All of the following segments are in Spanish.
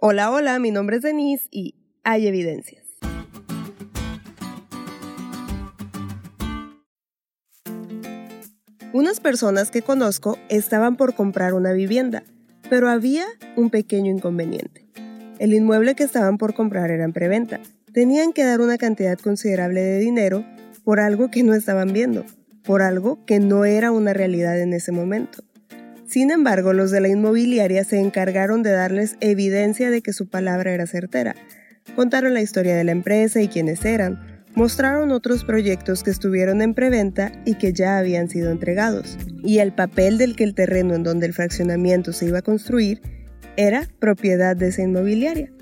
Hola, hola, mi nombre es Denise y hay evidencias. Unas personas que conozco estaban por comprar una vivienda, pero había un pequeño inconveniente. El inmueble que estaban por comprar era en preventa. Tenían que dar una cantidad considerable de dinero por algo que no estaban viendo, por algo que no era una realidad en ese momento. Sin embargo, los de la inmobiliaria se encargaron de darles evidencia de que su palabra era certera. Contaron la historia de la empresa y quiénes eran, mostraron otros proyectos que estuvieron en preventa y que ya habían sido entregados, y el papel del que el terreno en donde el fraccionamiento se iba a construir era propiedad de esa inmobiliaria.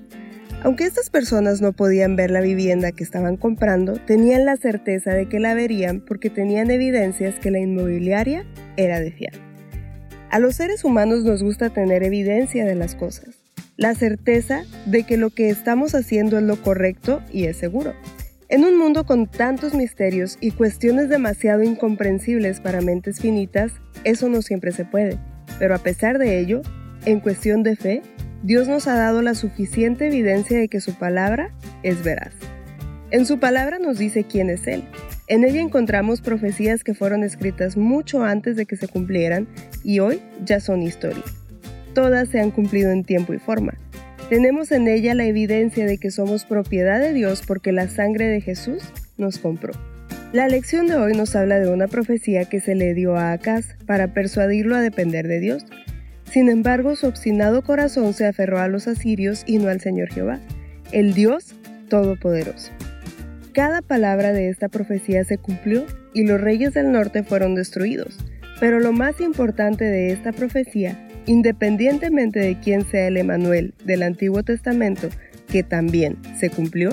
Aunque estas personas no podían ver la vivienda que estaban comprando, tenían la certeza de que la verían porque tenían evidencias que la inmobiliaria era de fiar. A los seres humanos nos gusta tener evidencia de las cosas, la certeza de que lo que estamos haciendo es lo correcto y es seguro. En un mundo con tantos misterios y cuestiones demasiado incomprensibles para mentes finitas, eso no siempre se puede. Pero a pesar de ello, en cuestión de fe, Dios nos ha dado la suficiente evidencia de que su palabra es veraz. En su palabra nos dice quién es Él, en ella encontramos profecías que fueron escritas mucho antes de que se cumplieran y hoy ya son historia. Todas se han cumplido en tiempo y forma. Tenemos en ella la evidencia de que somos propiedad de Dios porque la sangre de Jesús nos compró. La lección de hoy nos habla de una profecía que se le dio a Acaz para persuadirlo a depender de Dios. Sin embargo, su obstinado corazón se aferró a los asirios y no al Señor Jehová, el Dios Todopoderoso. Cada palabra de esta profecía se cumplió y los reyes del norte fueron destruidos. Pero lo más importante de esta profecía, independientemente de quién sea el Emanuel del Antiguo Testamento, que también se cumplió,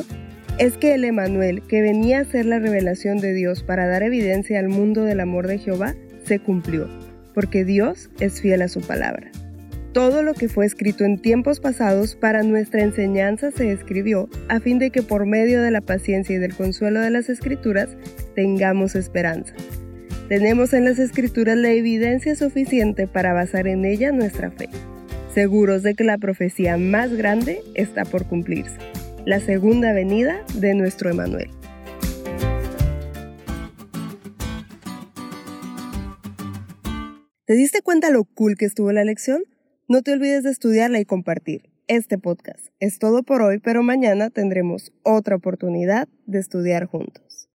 es que el Emanuel, que venía a ser la revelación de Dios para dar evidencia al mundo del amor de Jehová, se cumplió, porque Dios es fiel a su palabra. Todo lo que fue escrito en tiempos pasados para nuestra enseñanza se escribió a fin de que por medio de la paciencia y del consuelo de las escrituras tengamos esperanza. Tenemos en las escrituras la evidencia suficiente para basar en ella nuestra fe, seguros de que la profecía más grande está por cumplirse, la segunda venida de nuestro Emanuel. ¿Te diste cuenta lo cool que estuvo la lección? No te olvides de estudiarla y compartir. Este podcast es todo por hoy, pero mañana tendremos otra oportunidad de estudiar juntos.